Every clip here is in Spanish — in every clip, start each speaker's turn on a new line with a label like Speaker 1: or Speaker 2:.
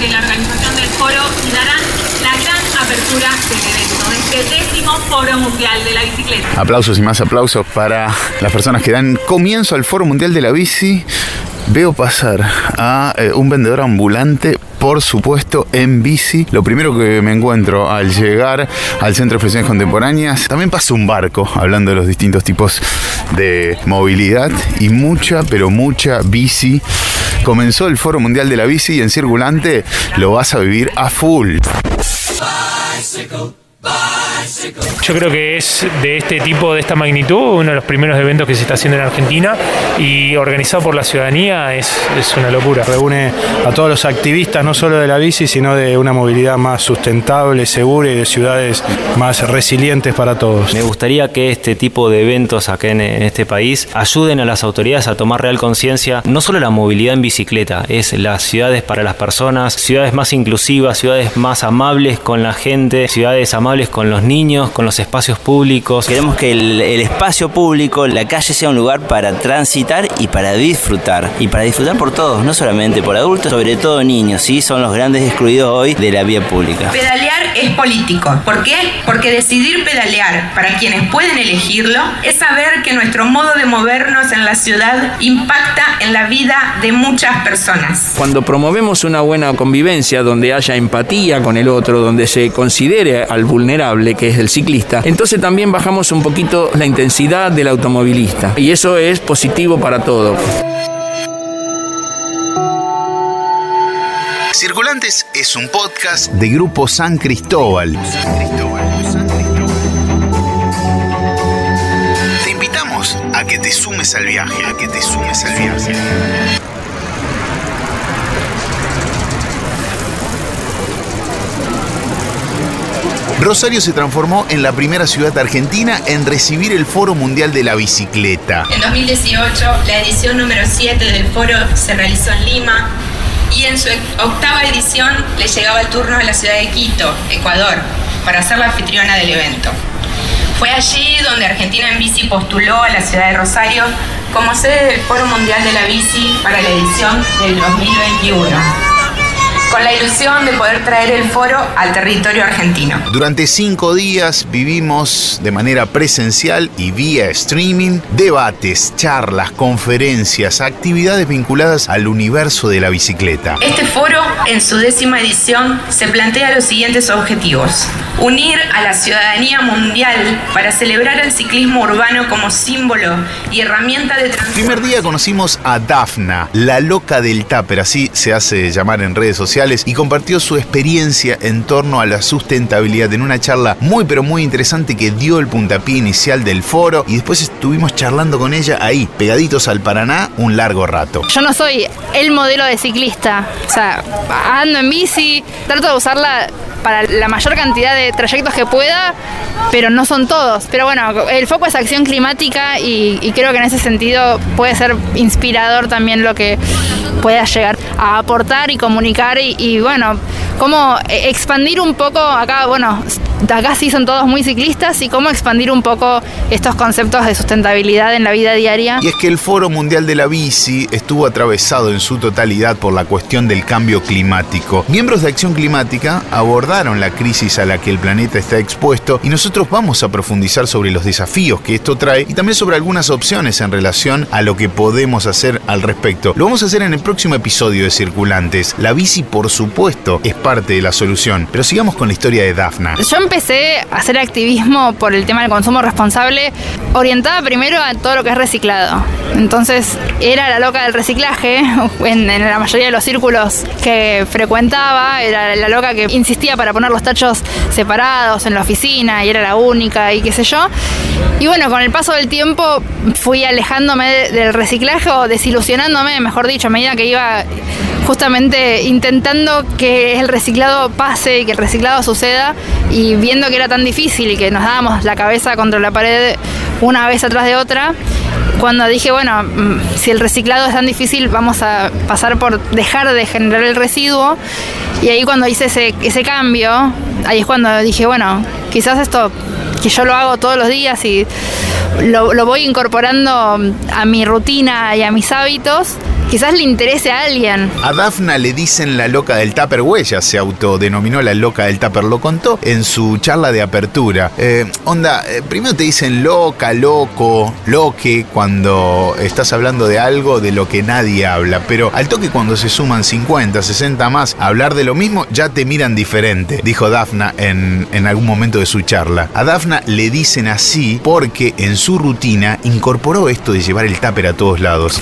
Speaker 1: de la organización del foro y darán la gran apertura del evento, de este décimo Foro Mundial de la Bicicleta.
Speaker 2: Aplausos y más aplausos para las personas que dan comienzo al Foro Mundial de la Bici. Veo pasar a eh, un vendedor ambulante por supuesto, en bici. Lo primero que me encuentro al llegar al Centro de Expresiones Contemporáneas, también pasa un barco, hablando de los distintos tipos de movilidad y mucha, pero mucha bici. Comenzó el Foro Mundial de la Bici y en Circulante lo vas a vivir a full.
Speaker 3: Yo creo que es de este tipo, de esta magnitud, uno de los primeros eventos que se está haciendo en Argentina y organizado por la ciudadanía es, es una locura.
Speaker 4: Reúne a todos los activistas, no solo de la bici, sino de una movilidad más sustentable, segura y de ciudades más resilientes para todos.
Speaker 5: Me gustaría que este tipo de eventos acá en, en este país ayuden a las autoridades a tomar real conciencia, no solo la movilidad en bicicleta, es las ciudades para las personas, ciudades más inclusivas, ciudades más amables con la gente, ciudades amables con los niños, con los espacios públicos.
Speaker 6: Queremos que el, el, espacio público, la calle sea un lugar para transitar y para disfrutar. Y para disfrutar por todos, no solamente por adultos, sobre todo niños, ¿sí? Son los grandes excluidos hoy de la vía pública.
Speaker 7: Pedalear es político. ¿Por qué? Porque decidir pedalear para quienes pueden elegirlo es saber que nuestro modo de movernos en la ciudad impacta en la vida de muchas personas.
Speaker 8: Cuando promovemos una buena convivencia donde haya empatía con el otro, donde se considere al vulnerable, que es el ciclista, entonces también bajamos un poquito la intensidad del automovilista. Y eso es positivo para todo.
Speaker 2: Circulantes es un podcast de Grupo San Cristóbal. Te invitamos a que te sumes al viaje, a que te sumes al viaje. Rosario se transformó en la primera ciudad argentina en recibir el Foro Mundial de la Bicicleta.
Speaker 7: En 2018, la edición número 7 del foro se realizó en Lima y en su octava edición le llegaba el turno a la ciudad de Quito, Ecuador, para ser la anfitriona del evento. Fue allí donde Argentina en Bici postuló a la ciudad de Rosario como sede del Foro Mundial de la Bici para la edición del 2021 con la ilusión de poder traer el foro al territorio argentino.
Speaker 2: Durante cinco días vivimos de manera presencial y vía streaming debates, charlas, conferencias, actividades vinculadas al universo de la bicicleta.
Speaker 7: Este foro, en su décima edición, se plantea los siguientes objetivos. Unir a la ciudadanía mundial para celebrar el ciclismo urbano como símbolo y herramienta de
Speaker 2: transformación. Primer día conocimos a Dafna, la loca del tupper, así se hace llamar en redes sociales y compartió su experiencia en torno a la sustentabilidad en una charla muy pero muy interesante que dio el puntapié inicial del foro y después estuvimos charlando con ella ahí, pegaditos al Paraná, un largo rato.
Speaker 9: Yo no soy el modelo de ciclista, o sea, ando en bici, trato de usarla para la mayor cantidad de trayectos que pueda, pero no son todos. Pero bueno, el foco es acción climática y, creo que en ese sentido puede ser inspirador también lo que pueda llegar a aportar y comunicar y, y bueno, cómo expandir un poco acá, bueno, acá sí son todos muy ciclistas y cómo expandir un poco estos conceptos de sustentabilidad en la vida diaria.
Speaker 2: Y es que el Foro Mundial de la Bici estuvo atravesado en su totalidad por la cuestión del cambio climático. Miembros de Acción Climática abordaron la crisis a la que el planeta está expuesto y nosotros vamos a profundizar sobre los desafíos que esto trae y también sobre algunas opciones en relación a lo que podemos hacer al respecto. Lo vamos a hacer en el próximo episodio de Circulantes. La bici, por supuesto, es parte de la solución, pero sigamos con la historia de Dafna.
Speaker 9: Yo empecé hacer activismo por el tema del consumo responsable, orientada primero a todo lo que es reciclado. Entonces era la loca del reciclaje, en, en, la mayoría de los círculos que frecuentaba, era la loca que insistía para poner los tachos separados en la oficina y era la única y qué sé yo. Y bueno, con el paso del tiempo fui alejándome de, del reciclaje o desilusionándome, mejor dicho, a medida que iba justamente intentando que el reciclado pase y que el reciclado suceda y viendo que era tan difícil y que nos dábamos la cabeza contra la pared una vez atrás de otra, cuando dije, bueno, si el reciclado es tan difícil, vamos a pasar por dejar de generar el residuo. Y ahí cuando hice ese, ese cambio, ahí es cuando dije, bueno, quizás esto que yo lo hago todos los días y lo, lo voy incorporando a mi rutina y a mis hábitos, quizás le interese a alguien.
Speaker 2: A Dafna le dicen la loca del tupper, o ella se autodenominó la loca del tupper, lo contó en su charla de apertura. Eh, onda, eh, primero te dicen loca, loco, loque, cuando estás hablando de algo de lo que nadie habla, pero al toque cuando se suman 50, 60 más a hablar de lo mismo, ya te miran diferente, dijo Dafna en, en algún momento de su charla. A Dafna le dicen así porque en su rutina incorporó esto de llevar el tupper a todos lados.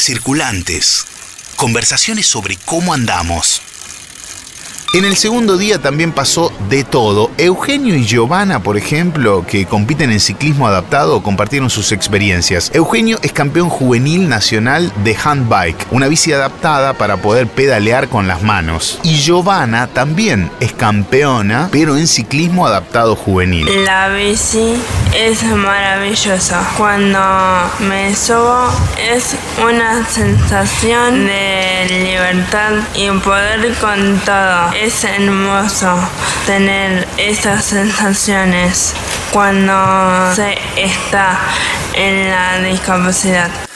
Speaker 10: Circulantes. Conversaciones sobre cómo andamos.
Speaker 2: En el segundo día también pasó de todo. Eugenio y Giovanna, por ejemplo, que compiten en ciclismo adaptado, compartieron sus experiencias. Eugenio es campeón juvenil nacional de handbike, una bici adaptada para poder pedalear con las manos. Y Giovanna también es campeona, pero en ciclismo adaptado juvenil.
Speaker 11: La bici es maravillosa. Cuando me subo es una sensación de libertad y poder con todo es hermoso tener esas sensaciones cuando se está en la discapacidad.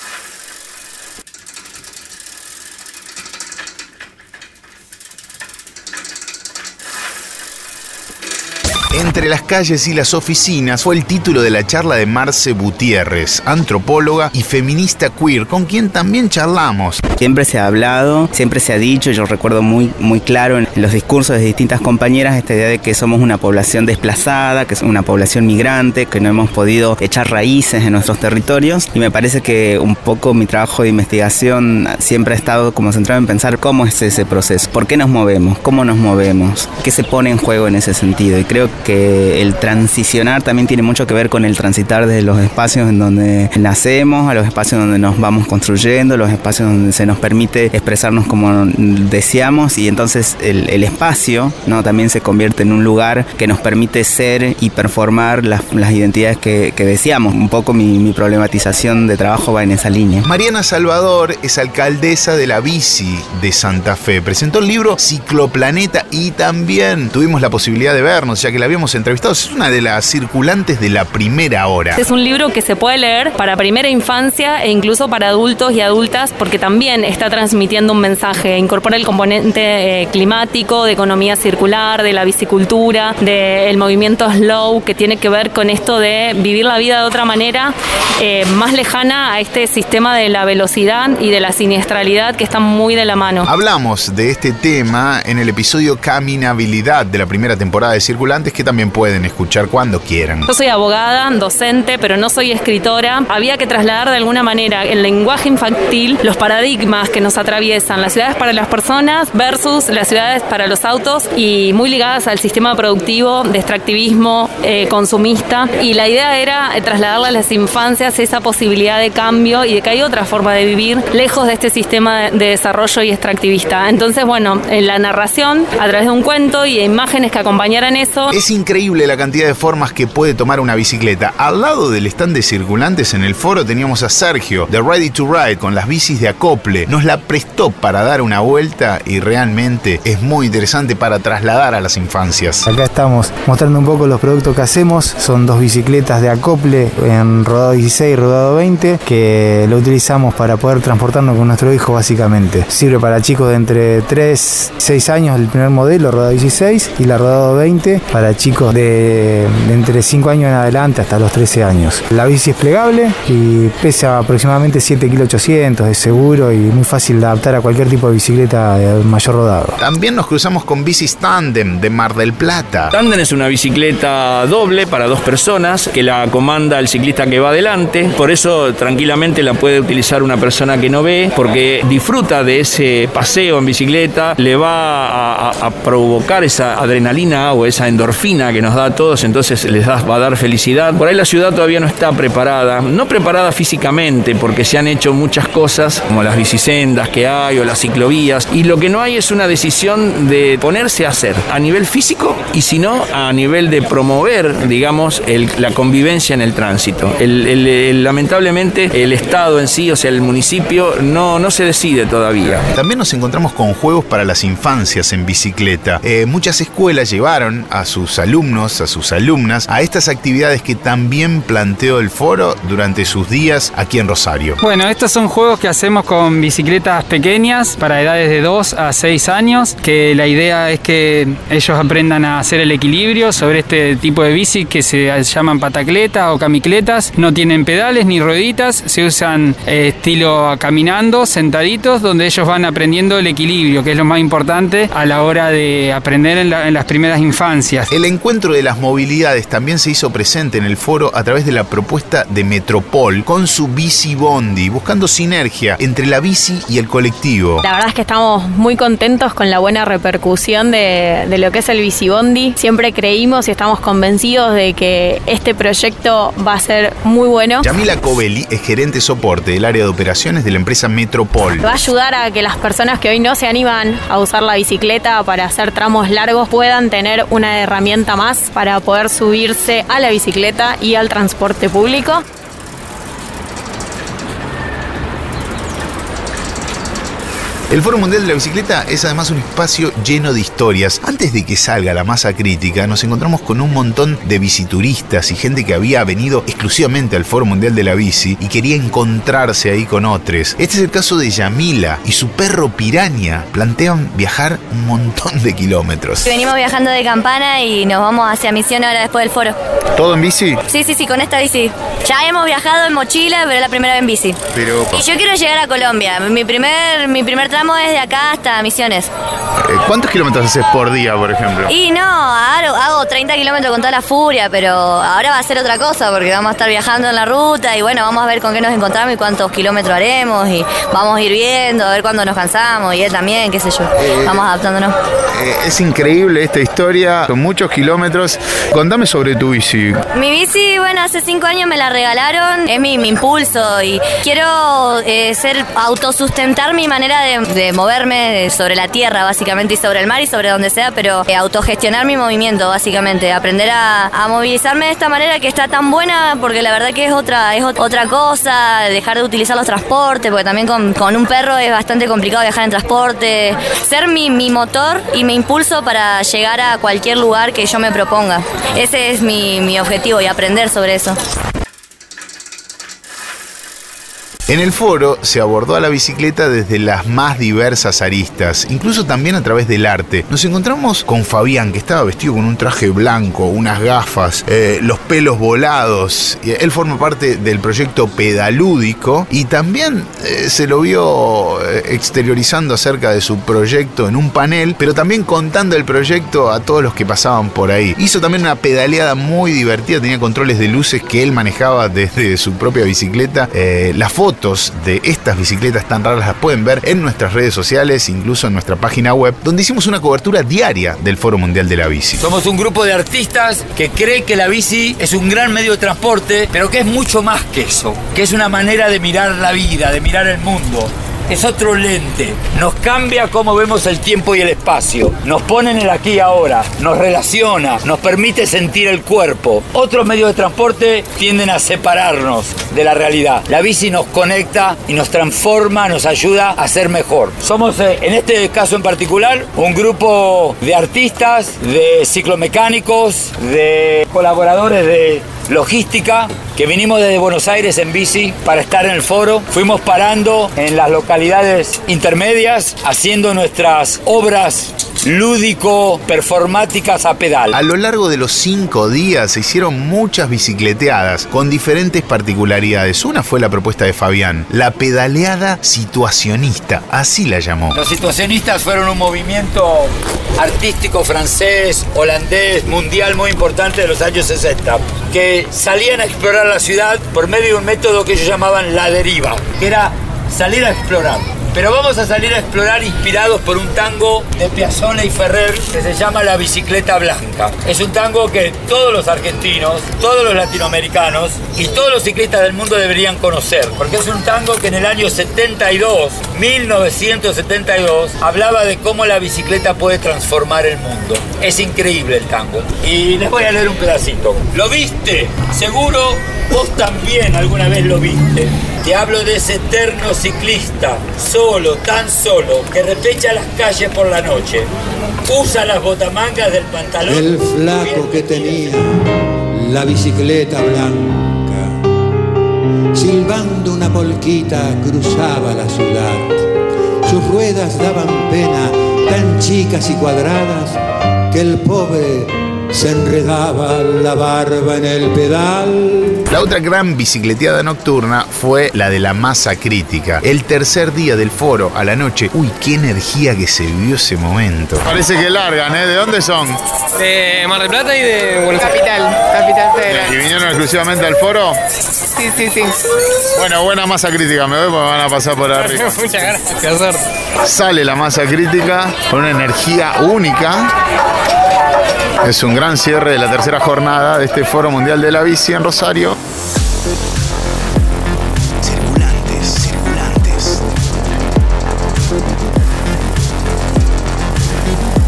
Speaker 2: Entre las calles y las oficinas fue el título de la charla de Marce Gutiérrez, antropóloga y feminista queer, con quien también charlamos.
Speaker 12: Siempre se ha hablado, siempre se ha dicho, yo recuerdo muy, muy claro en los discursos de distintas compañeras esta idea de que somos una población desplazada, que es una población migrante, que no hemos podido echar raíces en nuestros territorios y me parece que un poco mi trabajo de investigación siempre ha estado como centrado en pensar cómo es ese proceso, por qué nos movemos, cómo nos movemos, qué se pone en juego en ese sentido y creo que el transicionar también tiene mucho que ver con el transitar desde los espacios en donde nacemos, a los espacios donde nos vamos construyendo, los espacios donde se nos permite expresarnos como deseamos y entonces el, espacio ¿no? también se convierte en un lugar que nos permite ser y performar las, identidades que, que, deseamos. Un poco mi, mi problematización de trabajo va en esa línea.
Speaker 2: Mariana Salvador es alcaldesa de la bici de Santa Fe. Presentó el libro Cicloplaneta y también tuvimos la posibilidad de vernos, ya que la habíamos entrevistado. Es una de las circulantes de la primera hora.
Speaker 13: Es un libro que se puede leer para primera infancia e incluso para adultos y adultas porque también está transmitiendo un mensaje. Incorpora el componente eh, climático, de economía circular, de la bicicultura, del movimiento slow que tiene que ver con esto de vivir la vida de otra manera eh, más lejana a este sistema de la velocidad y de la siniestralidad que están muy de la mano.
Speaker 2: Hablamos de este tema en el episodio Caminabilidad de la primera temporada de Circulantes que también pueden escuchar cuando quieran.
Speaker 13: Yo soy abogada, docente, pero no soy escritora. Había que trasladar de alguna manera el lenguaje infantil, los paradigmas que nos atraviesan, las ciudades para las personas versus las ciudades para los autos y muy ligadas al sistema productivo de extractivismo eh, consumista. Y la idea era trasladarle a las infancias esa posibilidad de cambio y de que hay otra forma de vivir lejos de este sistema de desarrollo y extractivista. Entonces, bueno, en la narración, a través de un cuento y de imágenes que acompañaran eso.
Speaker 2: Es increíble la cantidad de formas que puede tomar una bicicleta. Al lado del stand de circulantes en el foro teníamos a Sergio de Ready to Ride con las bicis de acople. Nos la prestó para dar una vuelta y realmente es muy interesante para trasladar a las infancias.
Speaker 14: Acá estamos mostrando un poco los productos que hacemos. Son dos bicicletas de acople en rodado 16 y rodado 20 que lo utilizamos para poder transportarnos con nuestro hijo básicamente. Sirve para chicos de entre 3 y 6 años el primer modelo, rodado 16 y la rodado 20 para chicos de, de entre 5 años en adelante hasta los 13 años. La bici es plegable y pesa aproximadamente 7 kg 800, es seguro y muy fácil de adaptar a cualquier tipo de bicicleta de mayor rodado.
Speaker 2: También nos cruzamos con bicis Tandem de Mar del Plata.
Speaker 8: Tandem es una bicicleta doble para dos personas que la comanda el ciclista que va adelante. Por eso tranquilamente la puede utilizar una persona que no ve porque disfruta de ese paseo en bicicleta, le va a, a, a provocar esa adrenalina o esa endorfina que nos da a todos, entonces les va a dar felicidad. Por ahí la ciudad todavía no está preparada, no preparada físicamente porque se han hecho muchas cosas como las bicisendas que hay o las ciclovías y lo que no hay es una decisión de ponerse a hacer a nivel físico y si no a nivel de promover, digamos, la convivencia en el tránsito. Lamentablemente el Estado en sí, o sea, el municipio, no, no se decide todavía.
Speaker 2: También nos encontramos con juegos para las infancias en bicicleta bicicleta. Eh, muchas escuelas llevaron a sus alumnos, a sus alumnas, a estas actividades que también planteó el foro durante sus días aquí en Rosario.
Speaker 15: Bueno, estos son juegos que hacemos con bicicletas pequeñas para edades de 2 a 6 años, que la idea es que ellos aprendan a hacer el equilibrio sobre este tipo de bici que se llaman patacletas o camicletas. No tienen pedales ni rueditas, se usan eh, estilo caminando, sentaditos, donde ellos van aprendiendo el equilibrio, que es lo más importante a la hora de aprender en, la- en las primeras infancias.
Speaker 2: El encuentro de las movilidades también se hizo presente en el foro a través de la propuesta de Metropol con su bici bondi, buscando sinergia entre la bici y el colectivo.
Speaker 16: La verdad es que estamos muy contentos con la buena repercusión de, de lo que es el Bicibondi. Siempre creímos y estamos convencidos de que este proyecto va a ser muy bueno.
Speaker 2: Yamila Covelli es gerente soporte del área de operaciones de la empresa Metropol.
Speaker 16: Va a ayudar a que las personas que hoy no se animan a usar la bicicleta para hacer tramos largos puedan tener una herramienta más para poder subirse a la bicicleta y al transporte público.
Speaker 2: El Foro Mundial de la Bicicleta es además un espacio lleno de historias. Antes de que salga la masa crítica, nos encontramos con un montón de bicituristas y gente que había venido exclusivamente al Foro Mundial de la Bici y quería encontrarse ahí con otros. Este es el caso de Yamila y su perro Piraña. Plantean viajar un montón de kilómetros.
Speaker 17: Venimos viajando de campana y nos vamos hacia Misión ahora después del foro.
Speaker 2: ¿Todo en bici?
Speaker 17: Sí, sí, sí, con esta bici. Ya hemos viajado en mochila, pero es la primera vez en bici.
Speaker 2: Pero,
Speaker 17: Y yo quiero llegar a Colombia. Mi primer, mi primer tramo es de acá hasta Misiones.
Speaker 2: eh, ¿cuántos kilómetros haces por día, por ejemplo?
Speaker 17: Y no, hago, hago 30 kilómetros con toda la furia, pero ahora va a ser otra cosa porque vamos a estar viajando en la ruta y bueno, vamos a ver con qué nos encontramos y cuántos kilómetros haremos y vamos a ir viendo, a ver cuándo nos cansamos y él también, qué sé yo. Vamos adaptándonos.
Speaker 2: Eh, es increíble esta historia, con muchos kilómetros. Contame sobre tu bici.
Speaker 17: Mi bici, bueno, hace cinco años me la regalaron, es mi, mi impulso y quiero eh, ser autosustentar mi manera de, de moverme sobre la tierra básicamente y sobre el mar y sobre donde sea, pero eh, autogestionar mi movimiento básicamente, aprender a, a movilizarme de esta manera que está tan buena porque la verdad que es otra, es ot- otra cosa, dejar de utilizar los transportes, porque también con, con un perro es bastante complicado viajar en transporte, ser mi, mi motor y mi impulso para llegar a cualquier lugar que yo me proponga. Ese es mi, mi objetivo y aprender sobre eso.
Speaker 2: En el foro se abordó a la bicicleta desde las más diversas aristas, incluso también a través del arte. Nos encontramos con Fabián, que estaba vestido con un traje blanco, unas gafas, eh, los pelos volados. Él forma parte del proyecto Pedalúdico y también eh, se lo vio eh, exteriorizando acerca de su proyecto en un panel, pero también contando el proyecto a todos los que pasaban por ahí. Hizo también una pedaleada muy divertida, tenía controles de luces que él manejaba desde su propia bicicleta. Eh, las de estas bicicletas tan raras las pueden ver en nuestras redes sociales, incluso en nuestra página web, donde hicimos una cobertura diaria del Foro Mundial de la Bici.
Speaker 18: Somos un grupo de artistas que cree que la bici es un gran medio de transporte, pero que es mucho más que eso, que es una manera de mirar la vida, de mirar el mundo. Es otro lente, nos cambia cómo vemos el tiempo y el espacio, nos pone en el aquí y ahora, nos relaciona, nos permite sentir el cuerpo. Otros medios de transporte tienden a separarnos de la realidad. La bici nos conecta y nos transforma, nos ayuda a ser mejor. Somos, eh, en este caso en particular, un grupo de artistas, de ciclomecánicos, de colaboradores de logística que vinimos desde Buenos Aires en bici para estar en el foro. Fuimos parando en las localidades intermedias haciendo nuestras obras lúdico-performáticas a pedal.
Speaker 2: A lo largo de los cinco días se hicieron muchas bicicleteadas con diferentes particularidades. Una fue la propuesta de Fabián, la pedaleada situacionista, así la llamó.
Speaker 18: Los situacionistas fueron un movimiento artístico francés, holandés, mundial muy importante de los años 60, que salían a explorar la ciudad por medio de un método que ellos llamaban la deriva, que era salir a explorar. Pero vamos a salir a explorar inspirados por un tango de Piazzolla y Ferrer que se llama La bicicleta blanca. Es un tango que todos los argentinos, todos los latinoamericanos y todos los ciclistas del mundo deberían conocer, porque es un tango que en el año 72, 1972, hablaba de cómo la bicicleta puede transformar el mundo. Es increíble el tango. Y les voy a leer un pedacito. ¿Lo viste? Seguro vos también alguna vez lo viste. Te hablo de ese eterno ciclista, solo, tan solo, que repecha las calles por la noche. Usa las botamangas del pantalón.
Speaker 19: El flaco que tenía la bicicleta blanca, silbando una polquita cruzaba la ciudad. Sus ruedas daban pena, tan chicas y cuadradas, que el pobre se enredaba la barba en el pedal.
Speaker 2: La otra gran bicicleteada nocturna fue la de la masa crítica. El tercer día del foro a la noche. Uy, qué energía que se vivió ese momento. Parece que largan, ¿eh? ¿De dónde son?
Speaker 20: De Mar del Plata y de Buenos Aires.
Speaker 21: Capital, Capital Federal.
Speaker 2: ¿Y vinieron exclusivamente al foro?
Speaker 21: Sí, sí, sí.
Speaker 2: Bueno, buena masa crítica, me voy porque van a pasar por arriba.
Speaker 20: Muchas gracias.
Speaker 2: Sale la masa crítica con una energía única. Es un gran cierre de la tercera jornada de este Foro Mundial de la Bici en Rosario.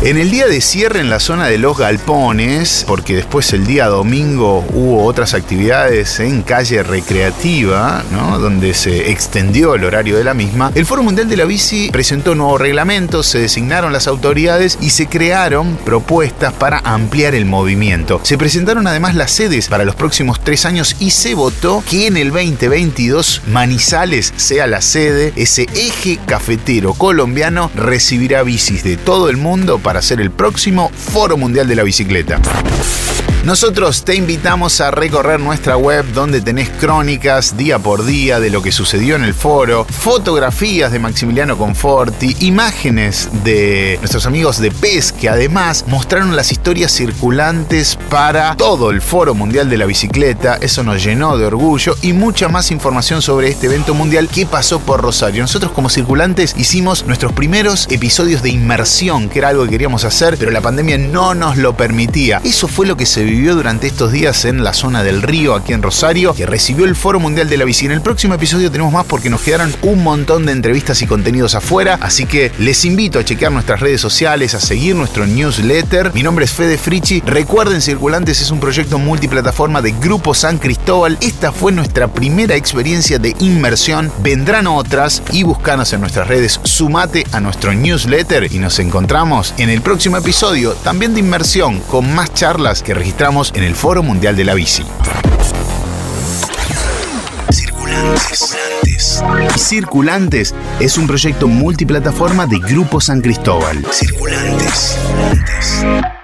Speaker 2: En el día de cierre en la zona de los galpones, porque después el día domingo hubo otras actividades en calle recreativa, ¿no? donde se extendió el horario de la misma, el Foro Mundial de la Bici presentó nuevos reglamentos, se designaron las autoridades y se crearon propuestas para ampliar el movimiento. Se presentaron además las sedes para los próximos tres años y se votó que en el 2022 Manizales sea la sede, ese eje cafetero colombiano recibirá bicis de todo el mundo para ser el próximo Foro Mundial de la Bicicleta. Nosotros te invitamos a recorrer nuestra web donde tenés crónicas día por día de lo que sucedió en el foro, fotografías de Maximiliano Conforti, imágenes de nuestros amigos de PES que además mostraron las historias circulantes para todo el Foro Mundial de la Bicicleta. Eso nos llenó de orgullo y mucha más información sobre este evento mundial que pasó por Rosario. Nosotros como circulantes hicimos nuestros primeros episodios de inmersión, que era algo que queríamos hacer, pero la pandemia no nos lo permitía. Eso fue lo que se vivió durante estos días en la zona del río, aquí en Rosario, que recibió el Foro Mundial de la Bici. En el próximo episodio tenemos más porque nos quedaron un montón de entrevistas y contenidos afuera, así que les invito a chequear nuestras redes sociales, a seguir nuestro newsletter. Mi nombre es Fede Frichi. Recuerden, Circulantes es un proyecto multiplataforma de Grupo San Cristóbal. Esta fue nuestra primera experiencia de inmersión. Vendrán otras y buscanos en nuestras redes. Sumate a nuestro newsletter y nos encontramos en el próximo episodio, también de inmersión, con más charlas que registramos en el Foro Mundial de la Bici.
Speaker 10: Circulantes.
Speaker 2: Circulantes es un proyecto multiplataforma de Grupo San Cristóbal.
Speaker 10: Circulantes. Circulantes.